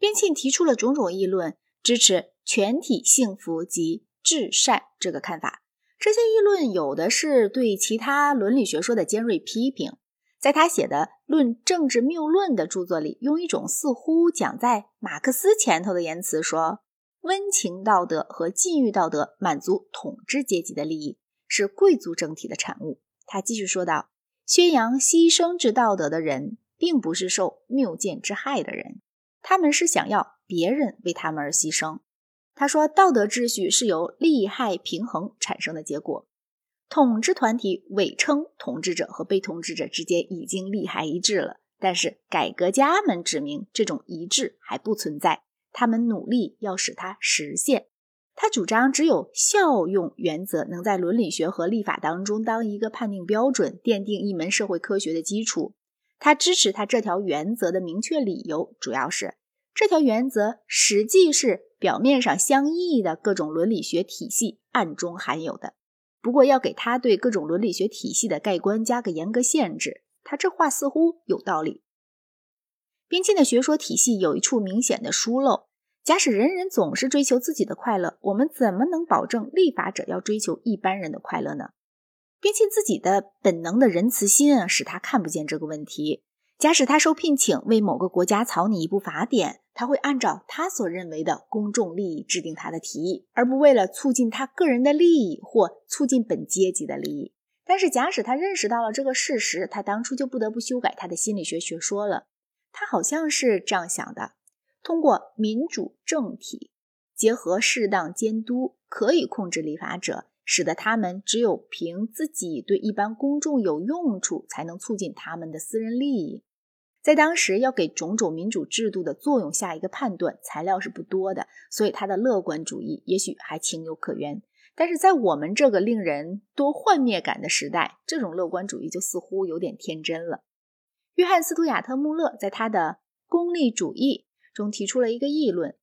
边沁提出了种种议论，支持全体幸福及至善这个看法。这些议论有的是对其他伦理学说的尖锐批评。在他写的《论政治谬论》的著作里，用一种似乎讲在马克思前头的言辞说：“温情道德和禁欲道德满足统治阶级的利益，是贵族政体的产物。”他继续说道：“宣扬牺牲之道德的人，并不是受谬见之害的人。”他们是想要别人为他们而牺牲。他说，道德秩序是由利害平衡产生的结果。统治团体伪称统治者和被统治者之间已经利害一致了，但是改革家们指明这种一致还不存在。他们努力要使它实现。他主张只有效用原则能在伦理学和立法当中当一个判定标准，奠定一门社会科学的基础。他支持他这条原则的明确理由，主要是这条原则实际是表面上相异的各种伦理学体系暗中含有的。不过要给他对各种伦理学体系的盖棺加个严格限制，他这话似乎有道理。边沁的学说体系有一处明显的疏漏：假使人人总是追求自己的快乐，我们怎么能保证立法者要追求一般人的快乐呢？边沁自己的本能的仁慈心啊，使他看不见这个问题。假使他受聘请为某个国家草拟一部法典，他会按照他所认为的公众利益制定他的提议，而不为了促进他个人的利益或促进本阶级的利益。但是，假使他认识到了这个事实，他当初就不得不修改他的心理学学说了。他好像是这样想的：通过民主政体结合适当监督，可以控制立法者。使得他们只有凭自己对一般公众有用处，才能促进他们的私人利益。在当时，要给种种民主制度的作用下一个判断，材料是不多的，所以他的乐观主义也许还情有可原。但是在我们这个令人多幻灭感的时代，这种乐观主义就似乎有点天真了。约翰·斯图亚特·穆勒在他的《功利主义》中提出了一个议论：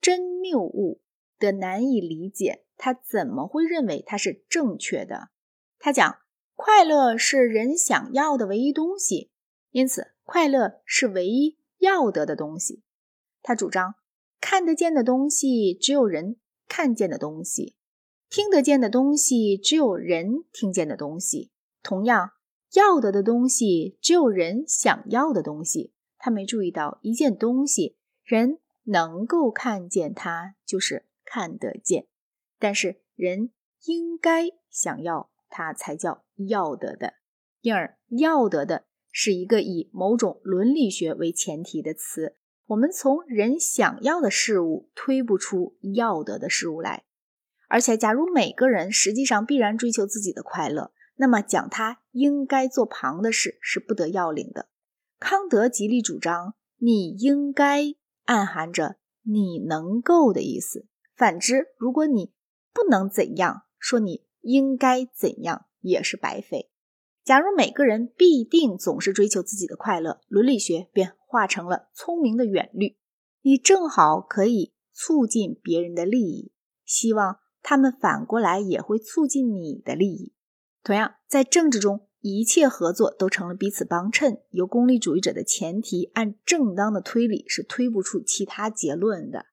真谬误的难以理解。他怎么会认为它是正确的？他讲，快乐是人想要的唯一东西，因此快乐是唯一要得的东西。他主张，看得见的东西只有人看见的东西，听得见的东西只有人听见的东西。同样，要得的东西只有人想要的东西。他没注意到一件东西，人能够看见它，就是看得见。但是人应该想要它才叫要得的，因而要得的是一个以某种伦理学为前提的词。我们从人想要的事物推不出要得的事物来。而且，假如每个人实际上必然追求自己的快乐，那么讲他应该做旁的事是不得要领的。康德极力主张你应该暗含着你能够的意思。反之，如果你不能怎样说，你应该怎样也是白费。假如每个人必定总是追求自己的快乐，伦理学便化成了聪明的远虑。你正好可以促进别人的利益，希望他们反过来也会促进你的利益。同样，在政治中，一切合作都成了彼此帮衬。由功利主义者的前提按正当的推理是推不出其他结论的。